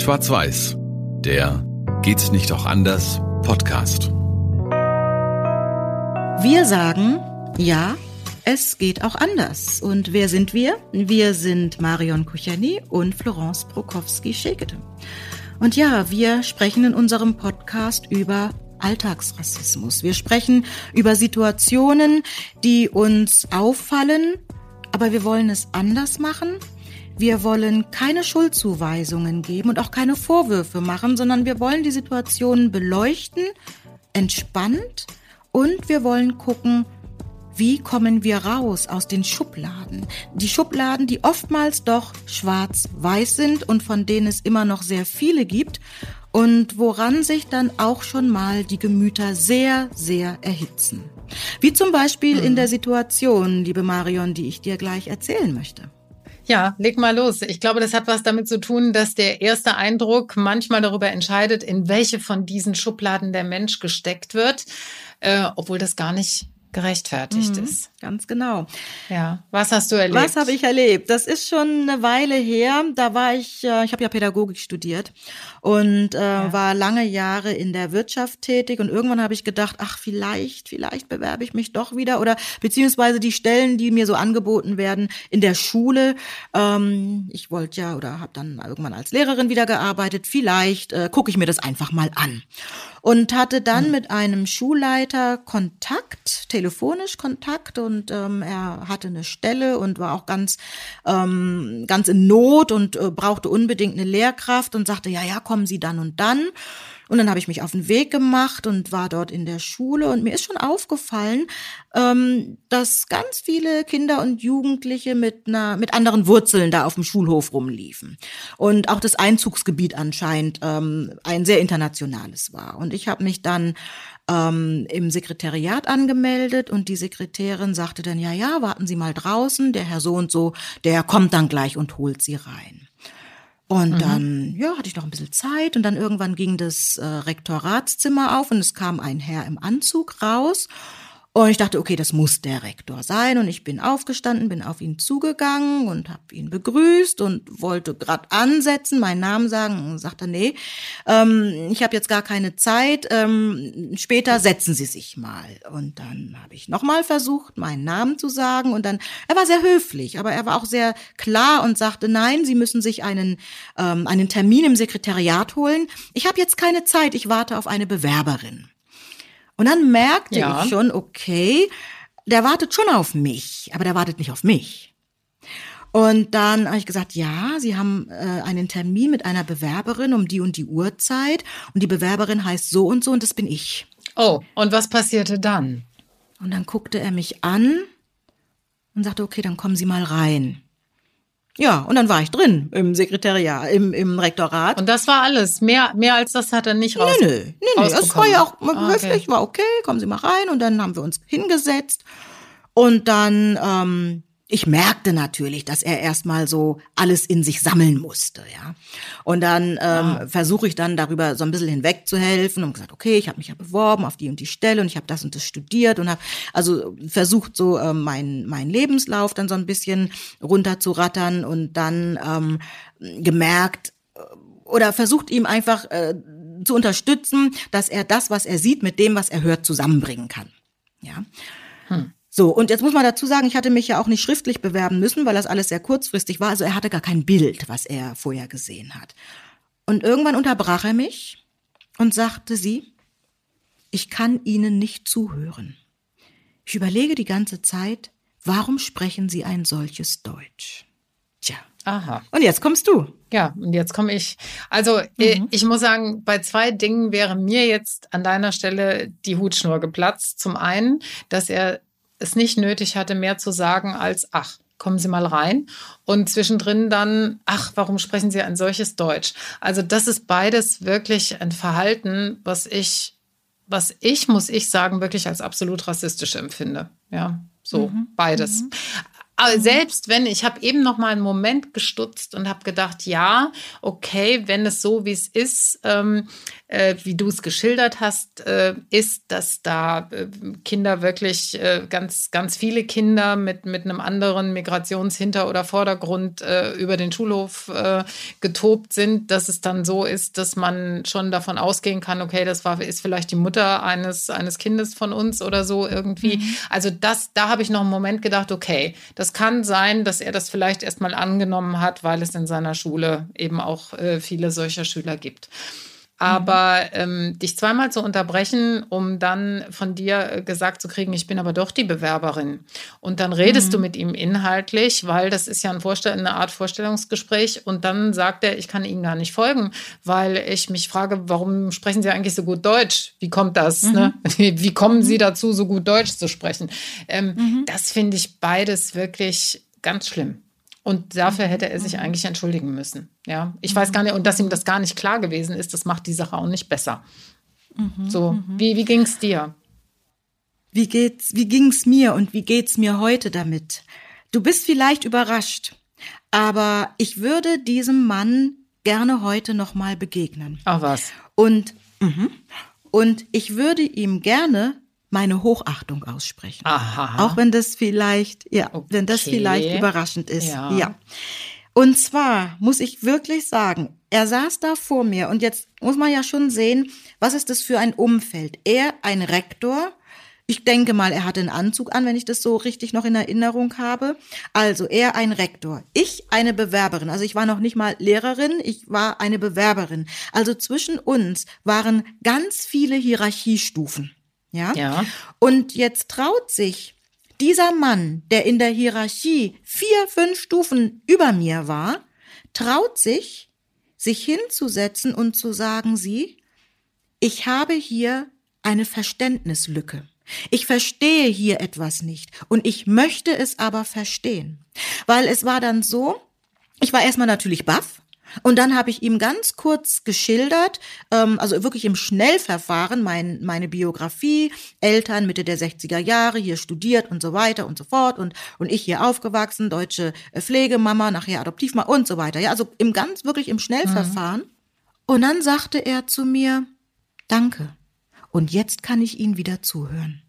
Schwarz-Weiß, der Geht's nicht auch anders Podcast. Wir sagen, ja, es geht auch anders. Und wer sind wir? Wir sind Marion Kuchani und Florence Prokowski-Schekete. Und ja, wir sprechen in unserem Podcast über Alltagsrassismus. Wir sprechen über Situationen, die uns auffallen, aber wir wollen es anders machen. Wir wollen keine Schuldzuweisungen geben und auch keine Vorwürfe machen, sondern wir wollen die Situationen beleuchten, entspannt und wir wollen gucken, wie kommen wir raus aus den Schubladen? Die Schubladen, die oftmals doch schwarz-weiß sind und von denen es immer noch sehr viele gibt und woran sich dann auch schon mal die Gemüter sehr, sehr erhitzen. Wie zum Beispiel mhm. in der Situation, liebe Marion, die ich dir gleich erzählen möchte. Ja, leg mal los. Ich glaube, das hat was damit zu tun, dass der erste Eindruck manchmal darüber entscheidet, in welche von diesen Schubladen der Mensch gesteckt wird, äh, obwohl das gar nicht gerechtfertigt mhm, ist. Ganz genau. Ja, was hast du erlebt? Was habe ich erlebt? Das ist schon eine Weile her. Da war ich, äh, ich habe ja Pädagogik studiert und äh, ja. war lange Jahre in der Wirtschaft tätig und irgendwann habe ich gedacht, ach vielleicht, vielleicht bewerbe ich mich doch wieder oder beziehungsweise die Stellen, die mir so angeboten werden in der Schule. Ähm, ich wollte ja oder habe dann irgendwann als Lehrerin wieder gearbeitet. Vielleicht äh, gucke ich mir das einfach mal an und hatte dann mhm. mit einem Schulleiter Kontakt, telefonisch Kontakt und ähm, er hatte eine Stelle und war auch ganz ähm, ganz in Not und äh, brauchte unbedingt eine Lehrkraft und sagte ja ja kommen Sie dann und dann. Und dann habe ich mich auf den Weg gemacht und war dort in der Schule. Und mir ist schon aufgefallen, ähm, dass ganz viele Kinder und Jugendliche mit einer mit anderen Wurzeln da auf dem Schulhof rumliefen. Und auch das Einzugsgebiet anscheinend ähm, ein sehr internationales war. Und ich habe mich dann ähm, im Sekretariat angemeldet und die Sekretärin sagte dann, ja, ja, warten Sie mal draußen, der Herr so und so, der kommt dann gleich und holt Sie rein. Und mhm. dann, ja, hatte ich noch ein bisschen Zeit und dann irgendwann ging das äh, Rektoratszimmer auf und es kam ein Herr im Anzug raus und ich dachte, okay, das muss der Rektor sein. Und ich bin aufgestanden, bin auf ihn zugegangen und habe ihn begrüßt und wollte gerade ansetzen, meinen Namen sagen. Und sagte, nee, ähm, ich habe jetzt gar keine Zeit. Ähm, später setzen Sie sich mal. Und dann habe ich nochmal versucht, meinen Namen zu sagen. Und dann, er war sehr höflich, aber er war auch sehr klar und sagte, nein, Sie müssen sich einen, ähm, einen Termin im Sekretariat holen. Ich habe jetzt keine Zeit, ich warte auf eine Bewerberin. Und dann merkte ja. ich schon, okay, der wartet schon auf mich, aber der wartet nicht auf mich. Und dann habe ich gesagt, ja, Sie haben äh, einen Termin mit einer Bewerberin um die und die Uhrzeit und die Bewerberin heißt so und so und das bin ich. Oh, und was passierte dann? Und dann guckte er mich an und sagte, okay, dann kommen Sie mal rein. Ja, und dann war ich drin im Sekretariat, im, im Rektorat. Und das war alles. Mehr, mehr als das hat er nicht raus. Nee, nee, nee, nee. Das war ja auch ah, höflich, okay. war okay, kommen Sie mal rein. Und dann haben wir uns hingesetzt. Und dann ähm, ich merkte natürlich, dass er erstmal so alles in sich sammeln musste, ja. Und dann ähm, ah. versuche ich dann darüber so ein bisschen hinwegzuhelfen und gesagt, okay, ich habe mich ja beworben auf die und die Stelle und ich habe das und das studiert und habe also versucht so ähm, mein mein Lebenslauf dann so ein bisschen runterzurattern und dann ähm, gemerkt äh, oder versucht ihm einfach äh, zu unterstützen, dass er das, was er sieht, mit dem, was er hört, zusammenbringen kann, ja. Hm. So, und jetzt muss man dazu sagen, ich hatte mich ja auch nicht schriftlich bewerben müssen, weil das alles sehr kurzfristig war. Also er hatte gar kein Bild, was er vorher gesehen hat. Und irgendwann unterbrach er mich und sagte sie, ich kann Ihnen nicht zuhören. Ich überlege die ganze Zeit, warum sprechen Sie ein solches Deutsch? Tja. Aha. Und jetzt kommst du. Ja, und jetzt komme ich. Also äh, mhm. ich muss sagen, bei zwei Dingen wäre mir jetzt an deiner Stelle die Hutschnur geplatzt. Zum einen, dass er es nicht nötig hatte, mehr zu sagen als, ach, kommen Sie mal rein. Und zwischendrin dann, ach, warum sprechen Sie ein solches Deutsch? Also das ist beides wirklich ein Verhalten, was ich, was ich, muss ich sagen, wirklich als absolut rassistisch empfinde. Ja, so mhm. beides. Mhm. Aber selbst wenn, ich habe eben noch mal einen Moment gestutzt und habe gedacht, ja, okay, wenn es so, wie es ist, ähm, äh, wie du es geschildert hast, äh, ist, dass da äh, Kinder wirklich äh, ganz, ganz viele Kinder mit, mit einem anderen Migrationshinter- oder Vordergrund äh, über den Schulhof äh, getobt sind, dass es dann so ist, dass man schon davon ausgehen kann, okay, das war, ist vielleicht die Mutter eines, eines Kindes von uns oder so irgendwie. Mhm. Also das, da habe ich noch einen Moment gedacht, okay, das kann sein, dass er das vielleicht erstmal angenommen hat, weil es in seiner Schule eben auch viele solcher Schüler gibt. Aber ähm, dich zweimal zu unterbrechen, um dann von dir äh, gesagt zu kriegen, ich bin aber doch die Bewerberin. Und dann redest mhm. du mit ihm inhaltlich, weil das ist ja ein eine Art Vorstellungsgespräch. Und dann sagt er, ich kann Ihnen gar nicht folgen, weil ich mich frage, warum sprechen Sie eigentlich so gut Deutsch? Wie kommt das? Mhm. Ne? Wie kommen Sie mhm. dazu, so gut Deutsch zu sprechen? Ähm, mhm. Das finde ich beides wirklich ganz schlimm. Und dafür hätte er sich mhm. eigentlich entschuldigen müssen. Ja, ich weiß gar nicht, und dass ihm das gar nicht klar gewesen ist, das macht die Sache auch nicht besser. Mhm, so, mhm. wie, wie ging es dir? Wie geht's, wie ging's mir und wie geht's mir heute damit? Du bist vielleicht überrascht, aber ich würde diesem Mann gerne heute nochmal begegnen. Ach was. Und, mh, und ich würde ihm gerne meine Hochachtung aussprechen. Aha. Auch wenn das vielleicht, ja, okay. wenn das vielleicht überraschend ist. Ja. ja. Und zwar muss ich wirklich sagen, er saß da vor mir und jetzt muss man ja schon sehen, was ist das für ein Umfeld? Er, ein Rektor, ich denke mal, er hatte einen Anzug an, wenn ich das so richtig noch in Erinnerung habe. Also er ein Rektor, ich eine Bewerberin. Also ich war noch nicht mal Lehrerin, ich war eine Bewerberin. Also zwischen uns waren ganz viele Hierarchiestufen. Ja? ja. Und jetzt traut sich dieser Mann, der in der Hierarchie vier, fünf Stufen über mir war, traut sich, sich hinzusetzen und zu sagen, sie, ich habe hier eine Verständnislücke. Ich verstehe hier etwas nicht und ich möchte es aber verstehen. Weil es war dann so, ich war erstmal natürlich baff, und dann habe ich ihm ganz kurz geschildert, ähm, also wirklich im Schnellverfahren, mein, meine Biografie, Eltern Mitte der 60er Jahre, hier studiert und so weiter und so fort und, und ich hier aufgewachsen, deutsche äh, Pflegemama, nachher Adoptivmama und so weiter. Ja, also im ganz, wirklich im Schnellverfahren. Mhm. Und dann sagte er zu mir, danke. Und jetzt kann ich Ihnen wieder zuhören.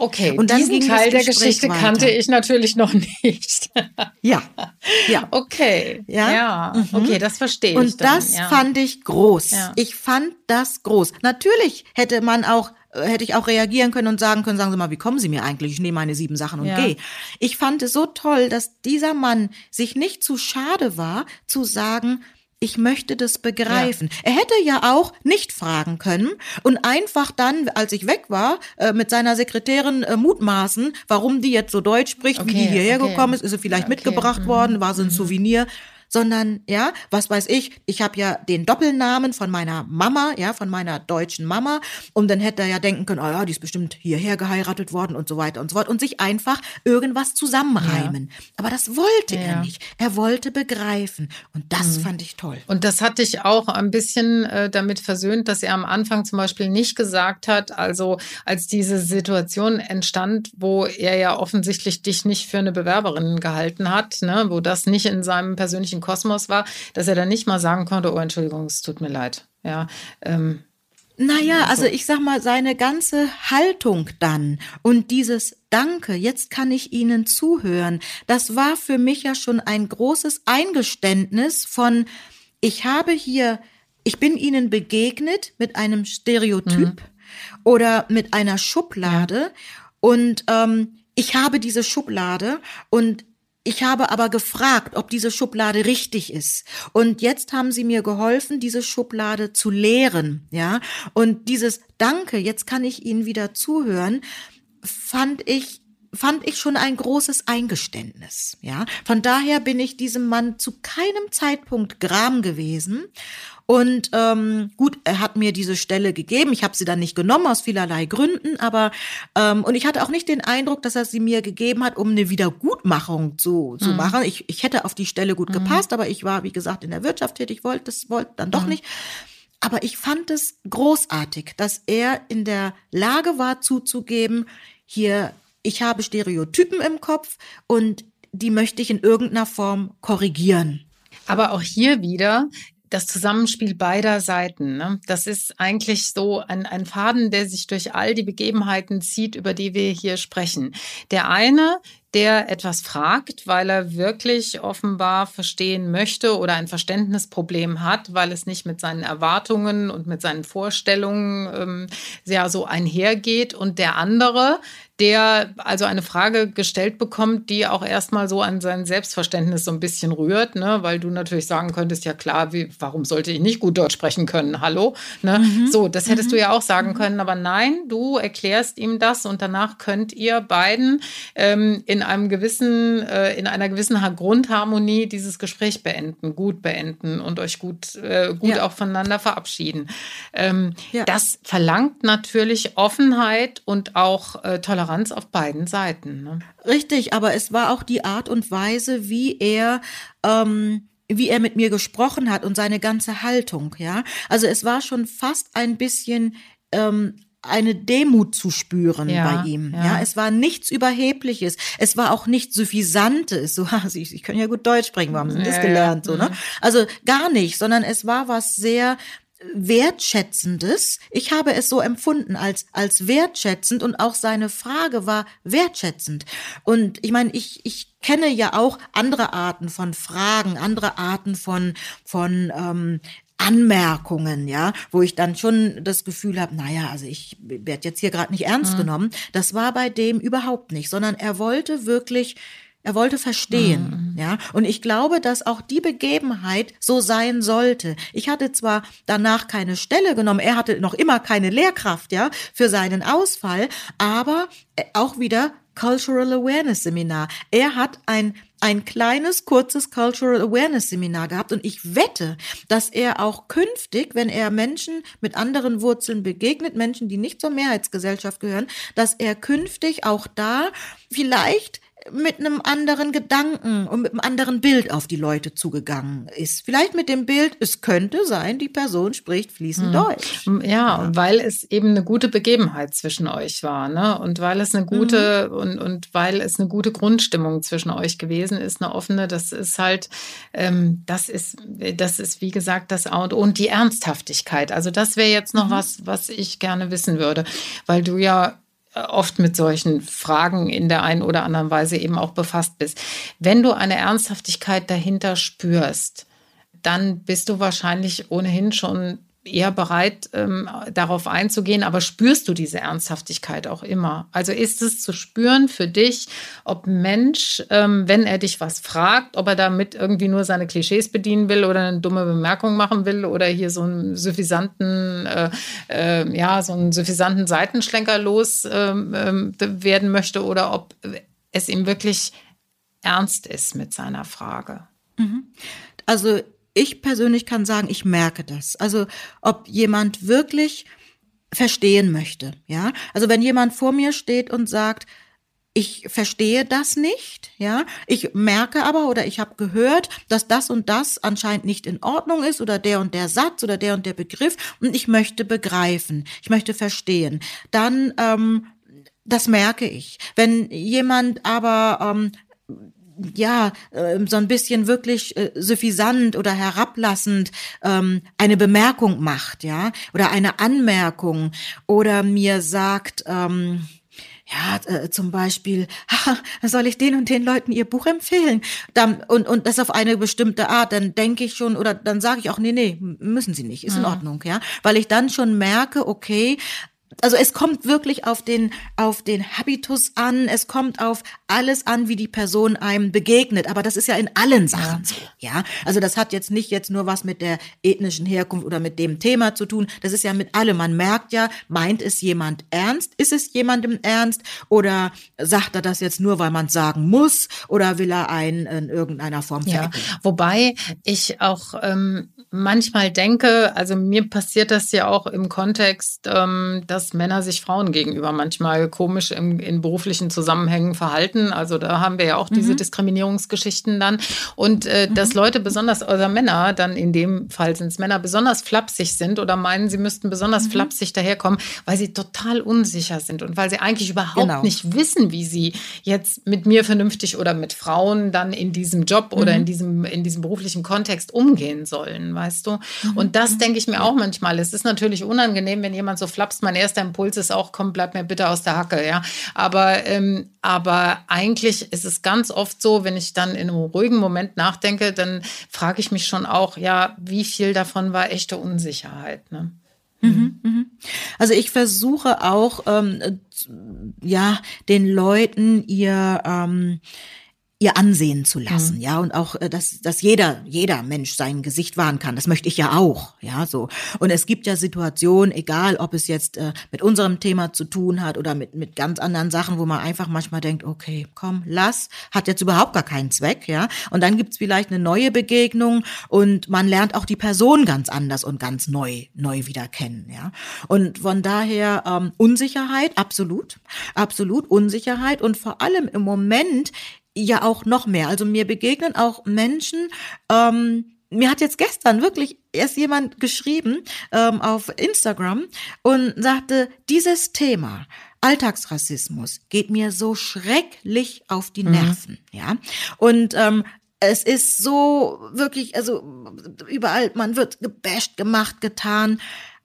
Okay, und dann diesen Teil der Geschichte weiter. kannte ich natürlich noch nicht. ja, ja. Okay, ja, ja. Mhm. okay, das verstehe ich. Und das ja. fand ich groß. Ja. Ich fand das groß. Natürlich hätte man auch äh, hätte ich auch reagieren können und sagen können, sagen Sie mal, wie kommen Sie mir eigentlich? Ich nehme meine sieben Sachen und ja. gehe. Ich fand es so toll, dass dieser Mann sich nicht zu schade war, zu sagen, ich möchte das begreifen. Ja. Er hätte ja auch nicht fragen können und einfach dann, als ich weg war, äh, mit seiner Sekretärin äh, mutmaßen, warum die jetzt so Deutsch spricht, okay, wie die hierher okay. gekommen ist. Ist sie vielleicht okay. mitgebracht mhm. worden, war so ein mhm. Souvenir sondern ja, was weiß ich, ich habe ja den Doppelnamen von meiner Mama, ja, von meiner deutschen Mama und dann hätte er ja denken können, oh ja, die ist bestimmt hierher geheiratet worden und so weiter und so fort und sich einfach irgendwas zusammenreimen. Ja. Aber das wollte ja. er nicht. Er wollte begreifen und das mhm. fand ich toll. Und das hatte ich auch ein bisschen äh, damit versöhnt, dass er am Anfang zum Beispiel nicht gesagt hat, also als diese Situation entstand, wo er ja offensichtlich dich nicht für eine Bewerberin gehalten hat, ne, wo das nicht in seinem persönlichen wirklichen Kosmos war, dass er dann nicht mal sagen konnte, oh Entschuldigung, es tut mir leid. Ja, ähm, naja, also ich sag mal, seine ganze Haltung dann und dieses Danke, jetzt kann ich Ihnen zuhören, das war für mich ja schon ein großes Eingeständnis von, ich habe hier, ich bin Ihnen begegnet mit einem Stereotyp mhm. oder mit einer Schublade und ähm, ich habe diese Schublade und ich habe aber gefragt, ob diese Schublade richtig ist. Und jetzt haben sie mir geholfen, diese Schublade zu leeren, ja. Und dieses Danke, jetzt kann ich Ihnen wieder zuhören, fand ich fand ich schon ein großes Eingeständnis, ja. Von daher bin ich diesem Mann zu keinem Zeitpunkt gram gewesen und ähm, gut, er hat mir diese Stelle gegeben. Ich habe sie dann nicht genommen aus vielerlei Gründen, aber ähm, und ich hatte auch nicht den Eindruck, dass er sie mir gegeben hat, um eine Wiedergutmachung zu, zu mhm. machen. Ich, ich hätte auf die Stelle gut mhm. gepasst, aber ich war, wie gesagt, in der Wirtschaft tätig, wollte das wollte dann doch mhm. nicht. Aber ich fand es großartig, dass er in der Lage war zuzugeben, hier, ich habe Stereotypen im Kopf und die möchte ich in irgendeiner Form korrigieren. Aber auch hier wieder, das Zusammenspiel beider Seiten. Ne? Das ist eigentlich so ein, ein Faden, der sich durch all die Begebenheiten zieht, über die wir hier sprechen. Der eine, der etwas fragt, weil er wirklich offenbar verstehen möchte oder ein Verständnisproblem hat, weil es nicht mit seinen Erwartungen und mit seinen Vorstellungen ähm, sehr so einhergeht. Und der andere, der also eine Frage gestellt bekommt, die auch erstmal so an sein Selbstverständnis so ein bisschen rührt, ne? weil du natürlich sagen könntest, ja klar, wie, warum sollte ich nicht gut Deutsch sprechen können? Hallo? Ne? Mhm. So, das hättest mhm. du ja auch sagen mhm. können, aber nein, du erklärst ihm das und danach könnt ihr beiden ähm, in einem gewissen, äh, in einer gewissen Grundharmonie dieses Gespräch beenden, gut beenden und euch gut, äh, gut ja. auch voneinander verabschieden. Ähm, ja. Das verlangt natürlich Offenheit und auch äh, Toleranz Toleranz auf beiden Seiten. Ne? Richtig, aber es war auch die Art und Weise, wie er ähm, wie er mit mir gesprochen hat und seine ganze Haltung, ja. Also es war schon fast ein bisschen ähm, eine Demut zu spüren ja, bei ihm. Ja. ja. es war nichts Überhebliches. Es war auch nichts Suffisantes. So, sie, ich kann ja gut Deutsch sprechen, warum haben Sie das gelernt? So, ne? Mhm. Also gar nicht, sondern es war was sehr wertschätzendes. Ich habe es so empfunden als, als wertschätzend und auch seine Frage war wertschätzend. Und ich meine, ich, ich kenne ja auch andere Arten von Fragen, andere Arten von, von ähm, Anmerkungen, ja, wo ich dann schon das Gefühl habe, naja, also ich werde jetzt hier gerade nicht ernst mhm. genommen. Das war bei dem überhaupt nicht, sondern er wollte wirklich er wollte verstehen, mhm. ja. Und ich glaube, dass auch die Begebenheit so sein sollte. Ich hatte zwar danach keine Stelle genommen, er hatte noch immer keine Lehrkraft, ja, für seinen Ausfall, aber äh, auch wieder Cultural Awareness Seminar. Er hat ein ein kleines, kurzes Cultural Awareness Seminar gehabt und ich wette, dass er auch künftig, wenn er Menschen mit anderen Wurzeln begegnet, Menschen, die nicht zur Mehrheitsgesellschaft gehören, dass er künftig auch da vielleicht mit einem anderen Gedanken und mit einem anderen Bild auf die Leute zugegangen ist. Vielleicht mit dem Bild, es könnte sein, die Person spricht fließend hm. Deutsch. Ja, weil es eben eine gute Begebenheit zwischen euch war, ne? Und weil es eine gute mhm. und, und weil es eine gute Grundstimmung zwischen euch gewesen ist, eine offene, das ist halt, ähm, das ist, das ist wie gesagt das A und O und die Ernsthaftigkeit. Also das wäre jetzt noch mhm. was, was ich gerne wissen würde, weil du ja oft mit solchen Fragen in der einen oder anderen Weise eben auch befasst bist. Wenn du eine Ernsthaftigkeit dahinter spürst, dann bist du wahrscheinlich ohnehin schon eher bereit, ähm, darauf einzugehen, aber spürst du diese Ernsthaftigkeit auch immer? Also ist es zu spüren für dich, ob Mensch, ähm, wenn er dich was fragt, ob er damit irgendwie nur seine Klischees bedienen will oder eine dumme Bemerkung machen will oder hier so einen suffisanten, äh, äh, ja, so einen suffisanten Seitenschlenker los ähm werden möchte oder ob es ihm wirklich ernst ist mit seiner Frage? Mhm. Also ich persönlich kann sagen, ich merke das. Also ob jemand wirklich verstehen möchte, ja. Also wenn jemand vor mir steht und sagt, ich verstehe das nicht, ja. Ich merke aber oder ich habe gehört, dass das und das anscheinend nicht in Ordnung ist oder der und der Satz oder der und der Begriff und ich möchte begreifen, ich möchte verstehen. Dann ähm, das merke ich. Wenn jemand aber ähm, ja, äh, so ein bisschen wirklich äh, suffisant oder herablassend ähm, eine Bemerkung macht, ja, oder eine Anmerkung oder mir sagt, ähm, ja, äh, zum Beispiel, soll ich den und den Leuten ihr Buch empfehlen? Dann, und, und das auf eine bestimmte Art, dann denke ich schon, oder dann sage ich auch, nee, nee, müssen sie nicht, ist in Ordnung, ja. Weil ich dann schon merke, okay, also es kommt wirklich auf den, auf den Habitus an, es kommt auf alles an, wie die Person einem begegnet. Aber das ist ja in allen Sachen so, ja. Also das hat jetzt nicht jetzt nur was mit der ethnischen Herkunft oder mit dem Thema zu tun. Das ist ja mit allem. Man merkt ja, meint es jemand ernst? Ist es jemandem ernst? Oder sagt er das jetzt nur, weil man sagen muss? Oder will er einen in irgendeiner Form ja. Wobei ich auch ähm, manchmal denke, also mir passiert das ja auch im Kontext, ähm, dass dass Männer sich Frauen gegenüber manchmal komisch im, in beruflichen Zusammenhängen verhalten. Also da haben wir ja auch diese mhm. Diskriminierungsgeschichten dann. Und äh, mhm. dass Leute besonders, oder Männer, dann in dem Fall sind es Männer, besonders flapsig sind oder meinen, sie müssten besonders mhm. flapsig daherkommen, weil sie total unsicher sind und weil sie eigentlich überhaupt genau. nicht wissen, wie sie jetzt mit mir vernünftig oder mit Frauen dann in diesem Job oder in mhm. diesem, in diesem beruflichen Kontext umgehen sollen, weißt du? Mhm. Und das mhm. denke ich mir auch manchmal. Es ist natürlich unangenehm, wenn jemand so flapst. Mein erster Impuls ist auch, komm, bleib mir bitte aus der Hacke, ja. Aber, ähm, aber eigentlich ist es ganz oft so, wenn ich dann in einem ruhigen Moment nachdenke, dann frage ich mich schon auch, ja, wie viel davon war echte Unsicherheit, ne? Mhm, mhm. Also ich versuche auch, ähm, ja, den Leuten ihr ähm, ihr ansehen zu lassen, mhm. ja, und auch, äh, dass, dass jeder, jeder Mensch sein Gesicht wahren kann. Das möchte ich ja auch, ja, so. Und es gibt ja Situationen, egal ob es jetzt äh, mit unserem Thema zu tun hat oder mit, mit ganz anderen Sachen, wo man einfach manchmal denkt, okay, komm, lass, hat jetzt überhaupt gar keinen Zweck, ja. Und dann gibt's vielleicht eine neue Begegnung und man lernt auch die Person ganz anders und ganz neu, neu wieder kennen, ja. Und von daher ähm, Unsicherheit, absolut, absolut Unsicherheit und vor allem im Moment ja auch noch mehr. Also mir begegnen auch Menschen, ähm, mir hat jetzt gestern wirklich erst jemand geschrieben ähm, auf Instagram und sagte, dieses Thema Alltagsrassismus geht mir so schrecklich auf die mhm. Nerven, mhm. ja. Und ähm, es ist so wirklich, also überall, man wird gebasht, gemacht, getan.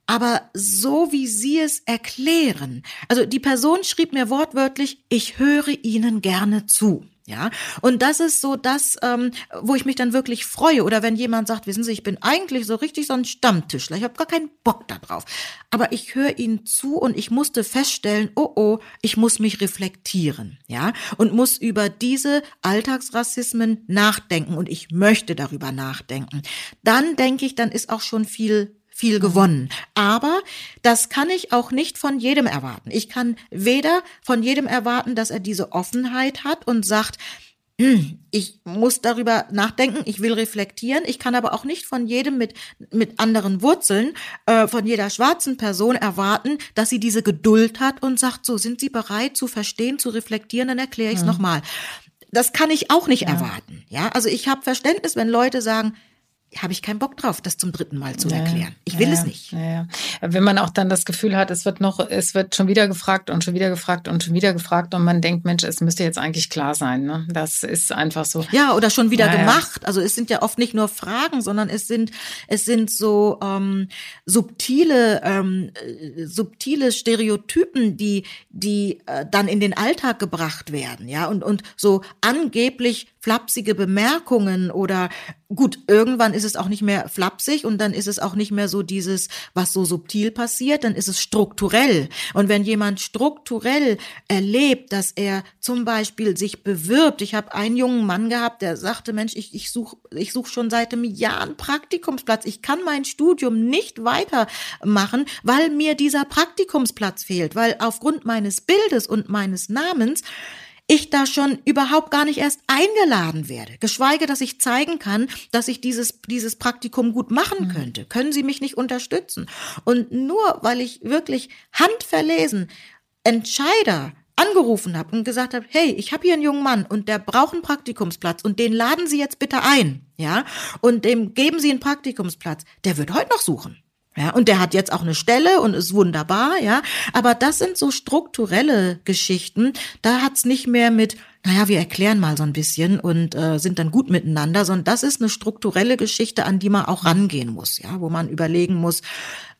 Aber so wie Sie es erklären, also die Person schrieb mir wortwörtlich, ich höre Ihnen gerne zu. Ja, und das ist so das, ähm, wo ich mich dann wirklich freue. Oder wenn jemand sagt, wissen Sie, ich bin eigentlich so richtig so ein Stammtischler, ich habe gar keinen Bock da drauf. Aber ich höre Ihnen zu und ich musste feststellen, oh oh, ich muss mich reflektieren, ja, und muss über diese Alltagsrassismen nachdenken und ich möchte darüber nachdenken. Dann denke ich, dann ist auch schon viel viel gewonnen. Aber das kann ich auch nicht von jedem erwarten. Ich kann weder von jedem erwarten, dass er diese Offenheit hat und sagt, hm, ich muss darüber nachdenken, ich will reflektieren. Ich kann aber auch nicht von jedem mit, mit anderen Wurzeln, äh, von jeder schwarzen Person erwarten, dass sie diese Geduld hat und sagt, so sind Sie bereit zu verstehen, zu reflektieren, dann erkläre ich es ja. nochmal. Das kann ich auch nicht ja. erwarten. Ja, also ich habe Verständnis, wenn Leute sagen, habe ich keinen Bock drauf, das zum dritten Mal zu ja, erklären. Ich will ja, es nicht. Ja, Wenn man auch dann das Gefühl hat, es wird noch, es wird schon wieder gefragt und schon wieder gefragt und schon wieder gefragt und man denkt, Mensch, es müsste jetzt eigentlich klar sein. Ne? Das ist einfach so. Ja, oder schon wieder gemacht. Also es sind ja oft nicht nur Fragen, sondern es sind es sind so ähm, subtile ähm, äh, subtile Stereotypen, die die äh, dann in den Alltag gebracht werden, ja und und so angeblich flapsige Bemerkungen oder gut, irgendwann ist es auch nicht mehr flapsig und dann ist es auch nicht mehr so dieses, was so subtil passiert, dann ist es strukturell. Und wenn jemand strukturell erlebt, dass er zum Beispiel sich bewirbt, ich habe einen jungen Mann gehabt, der sagte, Mensch, ich, ich suche ich such schon seit einem Jahr einen Praktikumsplatz, ich kann mein Studium nicht weitermachen, weil mir dieser Praktikumsplatz fehlt, weil aufgrund meines Bildes und meines Namens ich da schon überhaupt gar nicht erst eingeladen werde, geschweige, dass ich zeigen kann, dass ich dieses, dieses Praktikum gut machen mhm. könnte. Können Sie mich nicht unterstützen? Und nur weil ich wirklich handverlesen Entscheider angerufen habe und gesagt habe, hey, ich habe hier einen jungen Mann und der braucht einen Praktikumsplatz und den laden Sie jetzt bitte ein, ja, und dem geben Sie einen Praktikumsplatz, der wird heute noch suchen. Ja, und der hat jetzt auch eine Stelle und ist wunderbar, ja. Aber das sind so strukturelle Geschichten. Da hat's nicht mehr mit, naja, wir erklären mal so ein bisschen und äh, sind dann gut miteinander, sondern das ist eine strukturelle Geschichte, an die man auch rangehen muss, ja, wo man überlegen muss,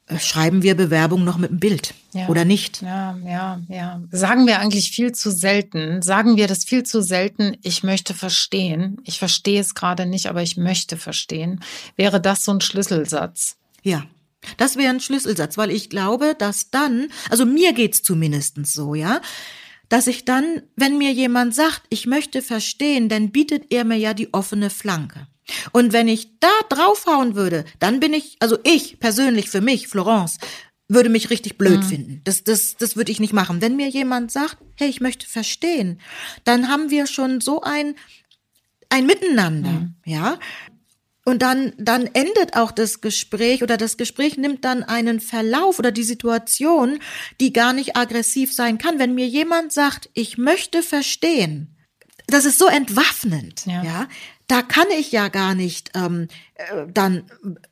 äh, schreiben wir Bewerbung noch mit einem Bild ja. oder nicht? Ja, ja, ja. Sagen wir eigentlich viel zu selten. Sagen wir das viel zu selten. Ich möchte verstehen. Ich verstehe es gerade nicht, aber ich möchte verstehen. Wäre das so ein Schlüsselsatz? Ja. Das wäre ein Schlüsselsatz, weil ich glaube, dass dann, also mir geht's zumindestens so, ja, dass ich dann, wenn mir jemand sagt, ich möchte verstehen, dann bietet er mir ja die offene Flanke. Und wenn ich da draufhauen würde, dann bin ich, also ich persönlich für mich, Florence, würde mich richtig blöd mhm. finden. Das, das, das würde ich nicht machen. Wenn mir jemand sagt, hey, ich möchte verstehen, dann haben wir schon so ein, ein Miteinander, mhm. ja. Und dann, dann endet auch das Gespräch oder das Gespräch nimmt dann einen Verlauf oder die Situation, die gar nicht aggressiv sein kann. Wenn mir jemand sagt, ich möchte verstehen, das ist so entwaffnend, ja. ja? Da kann ich ja gar nicht ähm, äh, dann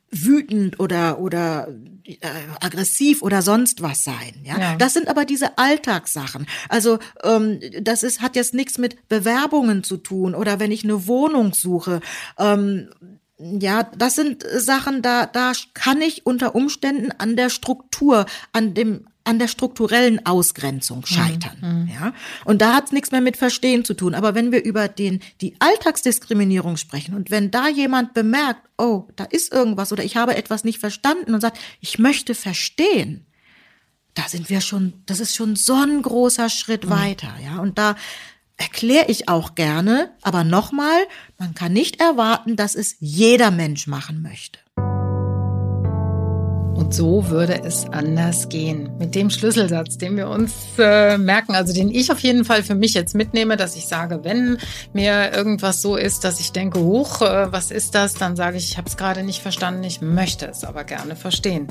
wütend oder oder äh, aggressiv oder sonst was sein. Ja? ja? das sind aber diese Alltagssachen. Also ähm, das ist hat jetzt nichts mit Bewerbungen zu tun oder wenn ich eine Wohnung suche. Ähm, ja, das sind Sachen, da, da kann ich unter Umständen an der Struktur, an dem, an der strukturellen Ausgrenzung mhm, scheitern. Mhm. Ja, und da hat's nichts mehr mit Verstehen zu tun. Aber wenn wir über den, die Alltagsdiskriminierung sprechen und wenn da jemand bemerkt, oh, da ist irgendwas oder ich habe etwas nicht verstanden und sagt, ich möchte verstehen, da sind wir schon, das ist schon so ein großer Schritt mhm. weiter. Ja, und da, erkläre ich auch gerne, aber nochmal, man kann nicht erwarten, dass es jeder Mensch machen möchte. Und so würde es anders gehen. Mit dem Schlüsselsatz, den wir uns äh, merken, also den ich auf jeden Fall für mich jetzt mitnehme, dass ich sage, wenn mir irgendwas so ist, dass ich denke, huch, äh, was ist das? Dann sage ich, ich habe es gerade nicht verstanden, ich möchte es aber gerne verstehen.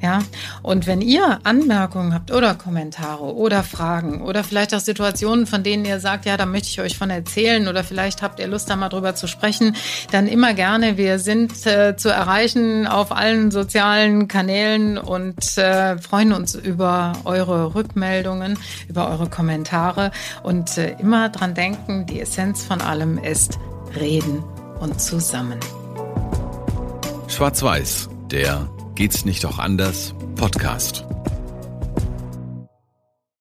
Ja. Und wenn ihr Anmerkungen habt oder Kommentare oder Fragen oder vielleicht auch Situationen, von denen ihr sagt, ja, da möchte ich euch von erzählen oder vielleicht habt ihr Lust, da mal drüber zu sprechen, dann immer gerne. Wir sind äh, zu erreichen auf allen sozialen Kanälen Kanälen und äh, freuen uns über eure Rückmeldungen, über eure Kommentare und äh, immer dran denken, die Essenz von allem ist reden und zusammen. Schwarz-Weiß, der Geht's nicht auch anders Podcast.